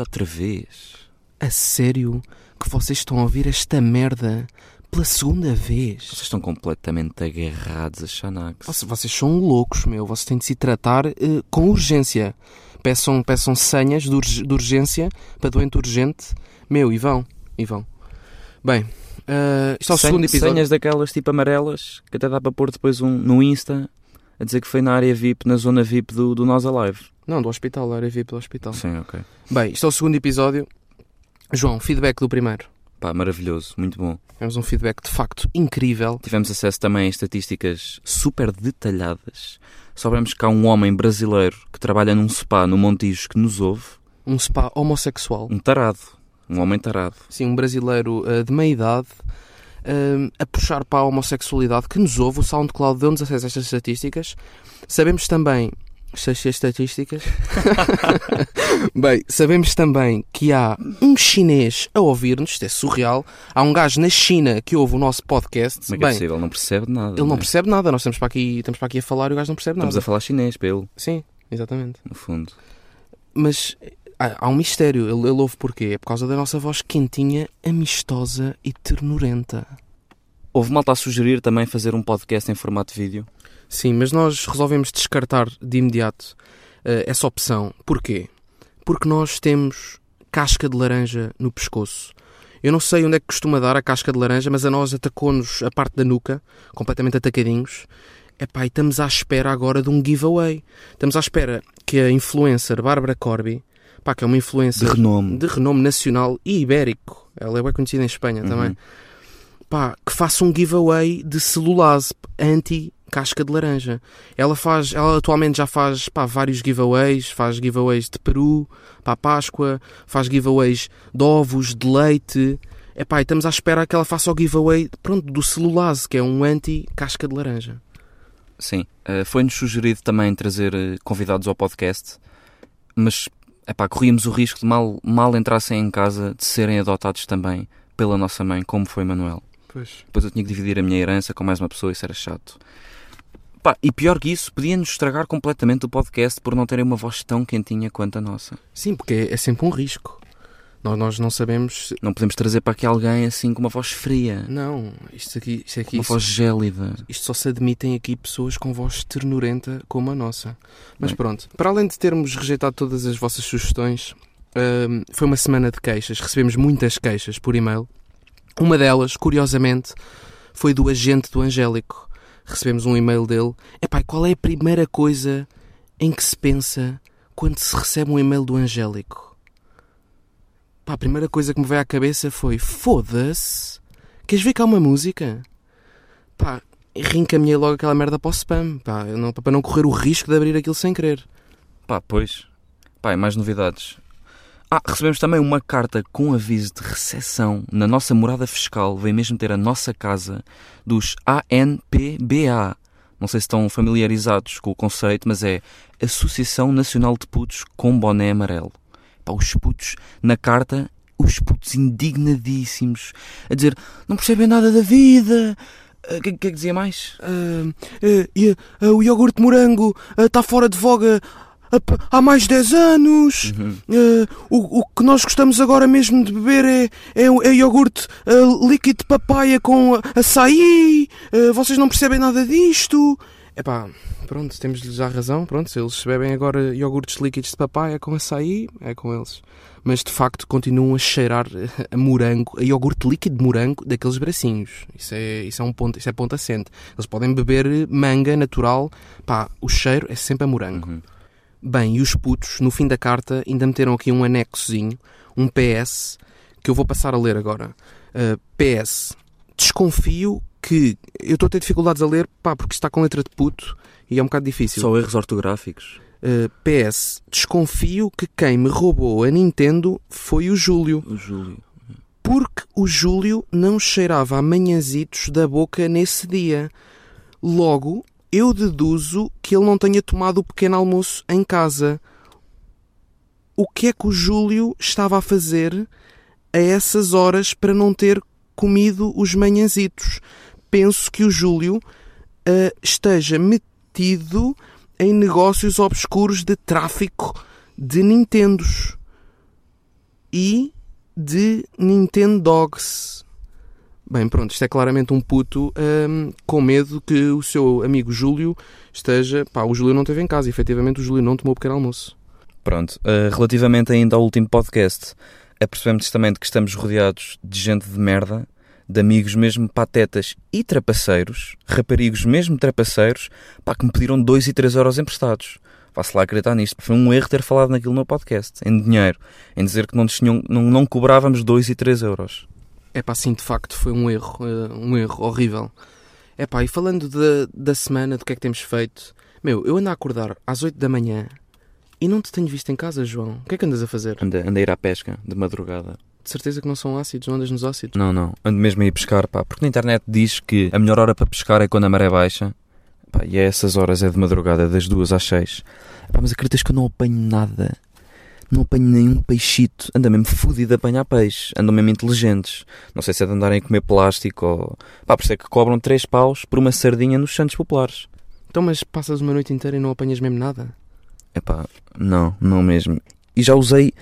outra vez. A sério que vocês estão a ouvir esta merda pela segunda vez? Vocês estão completamente agarrados a Xanax. Vocês, vocês são loucos, meu. Vocês têm de se tratar eh, com urgência. Peçam, peçam senhas de, de urgência para doente urgente. Meu, e vão. E vão. Bem, eh, isto é o Sen- segundo episódio. Senhas daquelas tipo amarelas que até dá para pôr depois um no Insta a dizer que foi na área VIP, na zona VIP do, do Nós Alive. Não, do hospital, era VIP do hospital. Sim, ok. Bem, isto é o segundo episódio. João, feedback do primeiro. Pá, maravilhoso, muito bom. Temos um feedback de facto incrível. Tivemos acesso também a estatísticas super detalhadas. Soubemos que há um homem brasileiro que trabalha num spa no Montijo que nos ouve. Um spa homossexual. Um tarado. Um homem tarado. Sim, um brasileiro eh, de meia idade eh, a puxar para a homossexualidade que nos ouve. O SoundCloud deu-nos acesso a estas estatísticas. Sabemos também. Estas estatísticas. Bem, sabemos também que há um chinês a ouvir-nos, isto é surreal. Há um gajo na China que ouve o nosso podcast. Como é que é Bem, possível? Não percebe nada. ele não é? percebe nada. Nós estamos para aqui, estamos para aqui a falar e o gajo não percebe nada. Estamos a falar chinês para ele, Sim, exatamente. no fundo. Mas há, há um mistério. Ele, ele ouve porquê? É por causa da nossa voz quentinha, amistosa e ternurenta. Houve malta a sugerir também fazer um podcast em formato vídeo. Sim, mas nós resolvemos descartar de imediato eh, essa opção. Porquê? Porque nós temos casca de laranja no pescoço. Eu não sei onde é que costuma dar a casca de laranja, mas a nós atacou-nos a parte da nuca, completamente atacadinhos. Epá, e estamos à espera agora de um giveaway. Estamos à espera que a influencer Bárbara Corby, pá, que é uma De influencer renome. de renome nacional e ibérico, ela é bem conhecida em Espanha também, Uhum. pá, que faça um giveaway de celulase anti-casca de laranja. Ela faz, ela atualmente já faz pá, vários giveaways, faz giveaways de Peru, para a Páscoa, faz giveaways de ovos, de leite. Epá, e estamos à espera que ela faça o giveaway pronto, do celulase, que é um anti-casca de laranja. Sim. Eh, Foi-nos sugerido também trazer eh, convidados ao podcast, mas epá, corríamos o risco de mal, mal entrassem em casa de serem adotados também pela nossa mãe, como foi Manuel. Pois. Depois eu tinha que dividir a minha herança com mais uma pessoa, isso era chato. Pá, e pior que isso, podia-nos estragar completamente o podcast por não terem uma voz tão quentinha quanto a nossa. Sim, porque é, é sempre um risco. Nós, nós não sabemos. se- Não podemos trazer para aqui alguém assim com uma voz fria, Não, isto aqui, isto aqui uma voz gélida. Isto só se admitem aqui pessoas com voz ternurenta como a nossa. Mas Bem. pronto, para além de termos rejeitado todas as vossas sugestões, hum, foi uma semana de queixas. Recebemos muitas queixas por e-mail. Uma delas, curiosamente, foi do agente do Angélico. Recebemos um e-mail dele. Epá, qual é a primeira coisa em que se pensa quando se recebe um e-mail do Angélico? Pá, a primeira coisa que me veio à cabeça foi: foda-se, queres ver cá uma música? Pá, reencaminhei logo aquela merda para o spam, pá, não- para não correr o risco de abrir aquilo sem querer. Pá, pois. Pá, e mais novidades. Ah, recebemos também uma carta com aviso de recepção na nossa morada fiscal. Vem mesmo ter a nossa casa dos ANPBA. Não sei se estão familiarizados com o conceito, mas é Associação Nacional de Putos com Boné Amarelo. Pá, os putos, na carta, os putos indignadíssimos, a dizer, não percebem nada da vida. O que, que é que dizia mais? Ah, ah, e, ah, o iogurte morango está fora de voga há, mais de 10 anos. Uhum. Ah, o, o que nós gostamos agora mesmo de beber é, é, o- é iogurte ah, líquido de papaya com açaí. Ah, vocês não percebem nada disto. Epá, pronto, temos-lhes a razão. Pronto, se eles bebem agora iogurtes líquidos de papaya com açaí, é com eles. Mas de facto continuam a cheirar a morango, a iogurte líquido de morango daqueles bracinhos. Isso é, isso é um ponto, isso é ponto assente. Eles podem beber manga natural, pá, o cheiro é sempre a morango. Uhum. Bem, e os putos, no fim da carta, ainda meteram aqui um anexozinho, um PS, que eu vou passar a ler agora. Uh, PS. Desconfio que. Eu estou a ter dificuldades a ler, pá, porque está com letra de puto e é um bocado difícil. Só erros ortográficos. Uh, PS. Desconfio que quem me roubou a Nintendo foi o Júlio, O Júlio. porque o Júlio não cheirava a manhãzitos da boca nesse dia. Logo, eu deduzo que ele não tenha tomado o pequeno almoço em casa. O que é que o Júlio estava a fazer a essas horas para não ter comido os manhãzitos? Penso que o Júlio ah, esteja metido em negócios obscuros de tráfico de Nintendos. e de Nintendo Dogs. Bem, pronto, isto é claramente um puto hum, com medo que o seu amigo Júlio esteja. Pá, o Júlio não esteve em casa, efetivamente o Júlio não tomou pequeno almoço. Pronto, uh, relativamente ainda ao último podcast, apercebemos também de que estamos rodeados de gente de merda, de amigos mesmo patetas e trapaceiros, raparigos mesmo trapaceiros, pá, que me pediram 2 e 3 euros emprestados. Faço lá acreditar nisto. Foi um erro ter falado naquilo no podcast, em dinheiro, em dizer que não, tinham, não, não cobrávamos 2 e 3 euros. É pá, sim, de facto foi um erro, uh, um erro horrível. É pá, e falando de, da semana, do que é que temos feito, meu, eu ando a acordar às 8 da manhã e não te tenho visto em casa, João. O que é que andas a fazer? Anda, anda a ir à pesca, de madrugada. De certeza que não são ácidos, não andas nos ácidos? Não, não. Ando mesmo a ir pescar, pá. Porque na internet diz que a melhor hora para pescar é quando a maré baixa. Pá, e a essas horas é de madrugada, das duas às seis. Pá, mas acreditas que eu não apanho nada? Não apanho nenhum peixito. Anda mesmo fodido a apanhar peixe. Andam mesmo inteligentes. Não sei se é de andarem a comer plástico ou... Pá, por isso é que cobram três paus por uma sardinha nos Santos Populares. Então, mas passas uma noite inteira e não apanhas mesmo nada? Epá, não, não mesmo. E já usei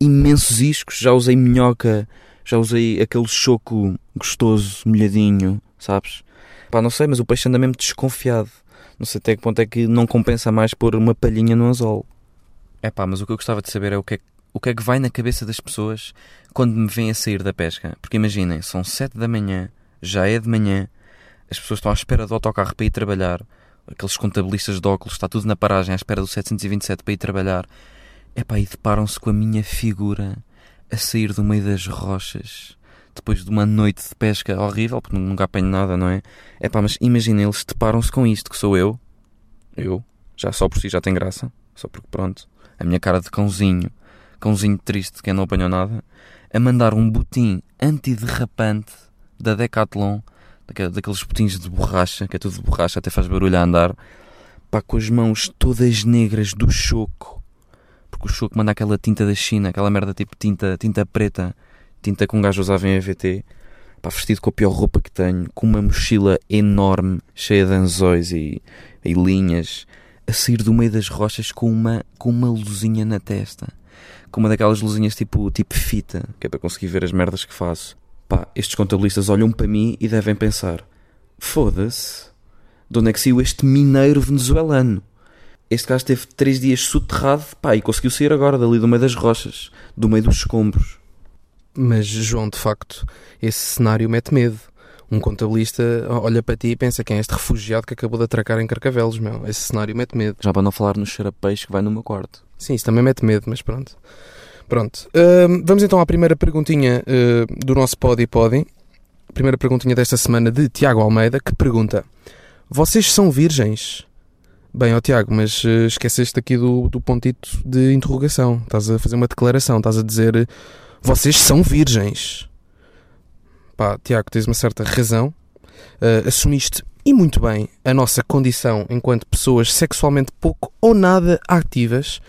imensos iscos, já usei minhoca, já usei aquele choco gostoso, molhadinho, sabes? Pá, não sei, mas o peixe anda mesmo desconfiado. Não sei até que ponto é que não compensa mais pôr uma palhinha no anzol. É pá, mas o que eu gostava de saber é o que é, o que é que vai na cabeça das pessoas quando me vêm a sair da pesca. Porque imaginem, são sete da manhã, já é de manhã, as pessoas estão à espera do autocarro para ir trabalhar, aqueles contabilistas de óculos, está tudo na paragem à espera do 727 para ir trabalhar. Epá, e deparam-se com a minha figura a sair do meio das rochas depois de uma noite de pesca horrível, porque nunca apanho nada, não é? Epá, mas imaginem, eles deparam-se com isto, que sou eu, eu, já só por si já tem graça, só porque pronto, a minha cara de cãozinho, cãozinho triste que não apanhou nada, a mandar um botim antiderrapante da Decathlon daqueles botinhos de borracha, que é tudo de borracha, até faz barulho a andar, pá, com as mãos todas negras do choco, porque o choco manda aquela tinta da China, aquela merda tipo tinta, tinta preta, tinta que um gajo usava em EVT, pá, vestido com a pior roupa que tenho, com uma mochila enorme, cheia de anzóis e, e linhas, a sair do meio das rochas com uma, com uma luzinha na testa. Com uma daquelas luzinhas tipo, tipo fita, que é para conseguir ver as merdas que faço. Pá, estes contabilistas olham para mim e devem pensar: foda-se, de onde é que saiu este mineiro venezuelano? Este gajo teve três dias soterrado pá, e conseguiu sair agora dali do meio das rochas, do meio dos escombros. Mas, João, de facto, esse cenário mete medo. Um contabilista olha para ti e pensa quem é este refugiado que acabou de atracar em Carcavelos, meu. Esse cenário mete medo. Já para não falar no cheiro-peixe que vai no meu quarto. Sim, isso também mete medo, mas pronto. Pronto. Uh, vamos então à primeira perguntinha uh, do nosso Podi Podi. Primeira perguntinha desta semana de Tiago Almeida, que pergunta: Vocês são virgens? Bem, ó Tiago, mas uh, esqueceste aqui do, do pontito de interrogação. Estás a fazer uma declaração, estás a dizer: Vocês são virgens. Pá, Tiago, tens uma certa razão. assumiste e muito bem a nossa condição enquanto pessoas sexualmente pouco ou nada ativas.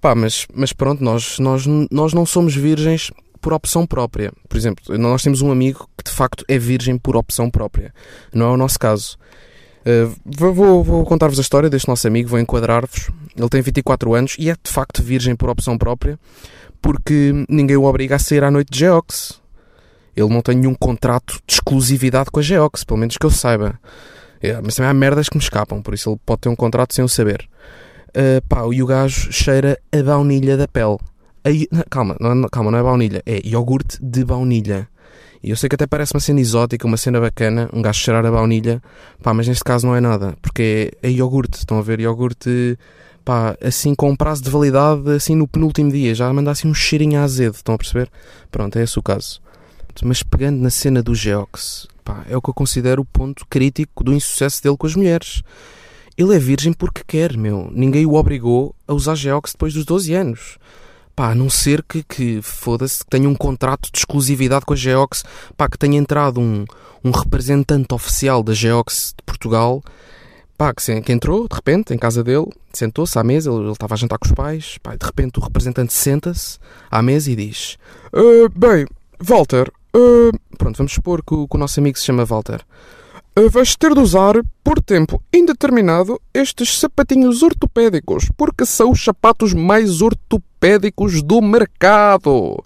Pá, mas, mas pronto, nós, nós, nós não somos virgens por opção própria. Por exemplo, nós temos um amigo que de facto é virgem por opção própria. Não é o nosso caso. Uh, vou, vou contar-vos a história deste nosso amigo, vou enquadrar-vos. Ele tem 24 anos e é de facto virgem por opção própria, porque ninguém o obriga a sair à noite de Geox. Ele não tem nenhum contrato de exclusividade com a Geox, pelo menos que eu saiba. É, mas também há merdas que me escapam, por isso ele pode ter um contrato sem o saber. Uh, pá, e o gajo cheira a baunilha da pele. Aí, calma, não, calma, não é baunilha, é iogurte de baunilha. E eu sei que até parece uma cena exótica, uma cena bacana, um gajo cheirar a baunilha, pá, mas neste caso não é nada, porque é, é iogurte, estão a ver, iogurte, pá, assim com um prazo de validade, assim no penúltimo dia, já manda assim um cheirinho azedo, estão a perceber? Pronto, é esse o caso. Mas pegando na cena do Geox, pá, é o que eu considero o ponto crítico do insucesso dele com as mulheres. Ele é virgem porque quer, meu. Ninguém o obrigou a usar Geox depois dos 12 anos. Pá, a não ser que, que foda-se, que tenha um contrato de exclusividade com a Geox, pá, que tenha entrado um, um representante oficial da Geox de Portugal, pá, que, que entrou, de repente, em casa dele, sentou-se à mesa, ele, estava a jantar com os pais, pá, de repente o representante senta-se à mesa e diz: uh, Bem, Walter, uh, pronto, vamos supor que o, que o nosso amigo se chama Walter. Uh, vais ter de usar, por tempo indeterminado, estes sapatinhos ortopédicos, porque são os sapatos mais ortopédicos ortopédicos do mercado.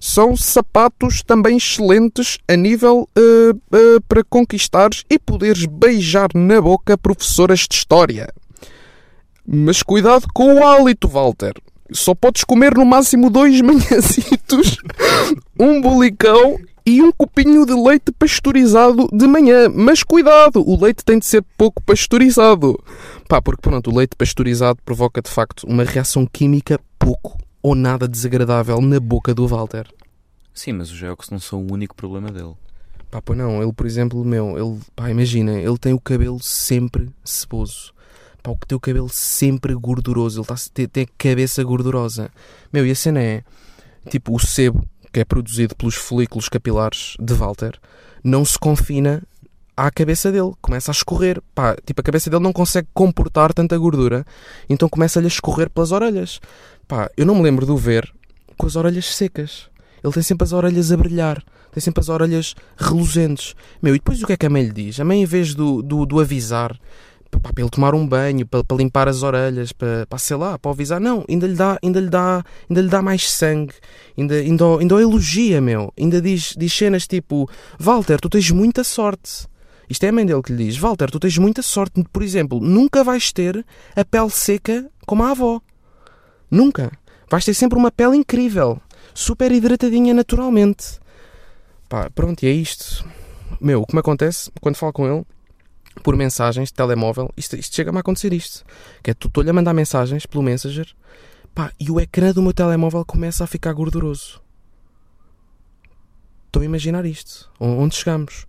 São sapatos também excelentes a nível ah, ah, para conquistares e poderes beijar na boca professoras de história. Mas cuidado com o hálito, Walter. Só podes comer no máximo dois manhãzitos, um bolicão e um copinho de leite pasteurizado de manhã. Mas cuidado, o leite tem de ser pouco pasteurizado. Pá, porque pronto, o leite pasteurizado provoca de facto uma reação química pouco ou nada desagradável na boca do Walter. Sim, mas os Geox não são o único problema dele. Pá, pô, não, ele, por exemplo, meu, ele, pá, imagina, ele tem o cabelo sempre ceboso. Pá, o que tem o cabelo sempre gorduroso, ele tá, tem, tem a cabeça gordurosa. Meu, e a cena é, tipo, o sebo, que é produzido pelos folículos capilares de Walter, não se confina à cabeça dele, começa a escorrer. Pá, tipo, a cabeça dele não consegue comportar tanta gordura, então começa-lhe a escorrer pelas orelhas. Pá, eu não me lembro de o ver com as orelhas secas. Ele tem sempre as orelhas a brilhar. Tem sempre as orelhas reluzentes. Meu, e depois o que é que a mãe lhe diz? A mãe, em vez do, do, do avisar pá, para ele tomar um banho, para, para limpar as orelhas, para, para sei lá, para avisar, não, ainda lhe dá, ainda lhe dá, ainda lhe dá mais sangue, ainda, ainda, ainda o elogia, meu. Ainda diz, diz cenas tipo: Walter, tu tens muita sorte. Isto é a mãe dele que lhe diz: Walter, tu tens muita sorte. Por exemplo, nunca vais ter a pele seca como a avó. Nunca. Vais ter sempre uma pele incrível. Super hidratadinha naturalmente. Pá, pronto, e é isto. Meu, o que me acontece quando falo com ele, por mensagens de telemóvel, isto, isto chega-me a acontecer isto. Que é, estou-lhe a mandar mensagens pelo Messenger, pá, e o ecrã do meu telemóvel começa a ficar gorduroso. Estou a imaginar isto. Onde chegamos?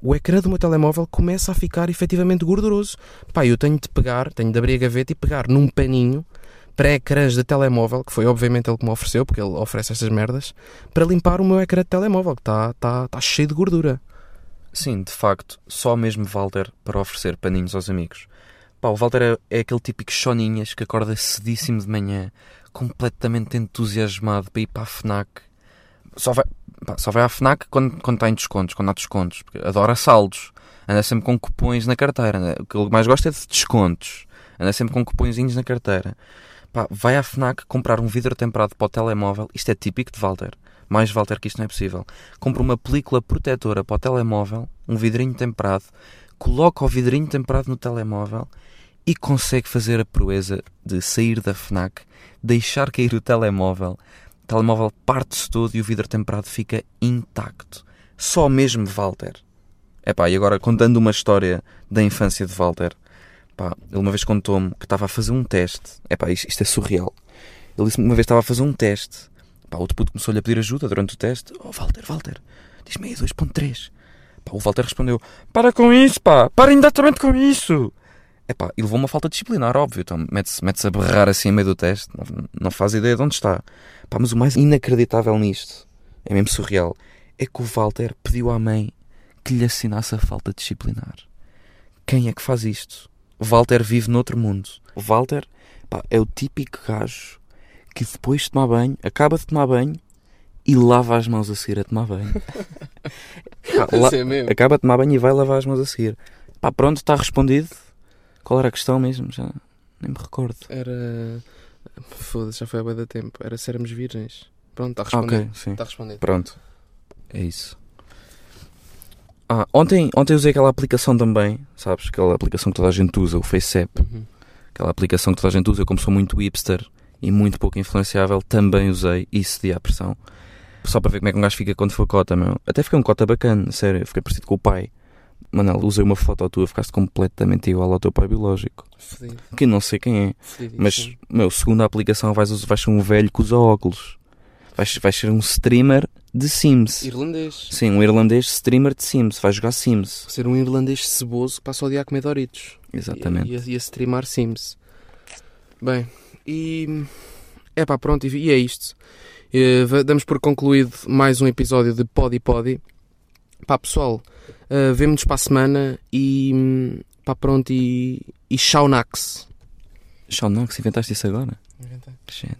O ecrã do meu telemóvel começa a ficar efetivamente gorduroso. Pá, eu tenho de pegar, tenho de abrir a gaveta e pegar num paninho para ecrãs de telemóvel, que foi obviamente ele que me ofereceu, porque ele oferece estas merdas, para limpar o meu ecrã de telemóvel, que está tá, tá cheio de gordura. Sim, de facto, só mesmo Walter para oferecer paninhos aos amigos. Pá, o Walter é, é aquele típico choninhas que acorda cedíssimo de manhã, completamente entusiasmado para ir para a FNAC. Só vai, pá, só vai à FNAC quando, quando está em descontos, quando há descontos. Porque adora saldos. Anda sempre com cupões na carteira. né? O que ele mais gosta é de descontos. Anda sempre com cupõezinhos na carteira. Pá, vai à FNAC comprar um vidro temperado para o telemóvel. Isto é típico de Walter. Mais Walter que isto não é possível. Compra uma película protetora para o telemóvel, um vidrinho temperado, coloca o vidrinho temperado no telemóvel e consegue fazer a proeza de sair da FNAC, deixar cair o telemóvel, telemóvel parte-se todo e o vidro temperado fica intacto. Só mesmo Walter. Epá, e agora contando uma história da infância de Walter, pá, ele uma vez contou-me que estava a fazer um teste. Epá, isto, isto é surreal. Ele disse-me uma vez estava a fazer um teste. Pá, outro puto começou-lhe a pedir ajuda durante o teste. Oh, Walter, Walter, diz-me aí 2.3. Pá, o Walter respondeu: Para com isso, pá, para imediatamente com isso. É pá, e levou uma falta disciplinar, óbvio. Então mete-se mete a berrar assim a meio do teste, não, não faz ideia de onde está. Pá, mas o mais inacreditável nisto, é mesmo surreal, é que o Walter pediu à mãe que lhe assinasse a falta disciplinar. Quem é que faz isto? O Walter vive noutro mundo. O Walter pá, é o típico gajo que depois de tomar banho, acaba de tomar banho e lava as mãos a seguir a tomar banho. Pá, la- é acaba de tomar banho e vai lavar as mãos a seguir. Pá, pronto, está respondido. Qual era a questão mesmo? Já nem me recordo. Era. Foda-se, já foi há bué da tempo. Era se éramos virgens. Pronto, está respondido. ok, sim. Está respondido. Pronto. É isso. Ah, ontem, ontem usei aquela aplicação também, sabes? Aquela aplicação que toda a gente usa, o FaceApp. Uhum. Aquela aplicação que toda a gente usa, eu como sou muito hipster e muito pouco influenciável, também usei e cedi à pressão. Só para ver como é que um gajo fica quando for cota, meu. Até fiquei um cota bacana, sério. Fiquei parecido com o pai. Manel, usei uma foto tua, ficaste completamente igual ao teu pai biológico. Fedido. Que não sei quem é. Fedido. Mas, meu, segundo a aplicação, vais, vais ser um velho que usa óculos. Vais, vais ser um streamer de Sims. Irlandês. Sim, um irlandês streamer de Sims. Vais jogar Sims. Ser um irlandês ceboso que passa o dia a comer Doritos. Exatamente. E, e, a- e a streamar Sims. Bem, e. É pá, pronto, e, e é isto. Eh, va- damos por concluído mais um episódio de Podi Podi. Pá, pessoal, uh, vemo-nos para a semana e. pá, pronto, e. e Shaunax. Inventaste isso agora? Inventei. Gênio.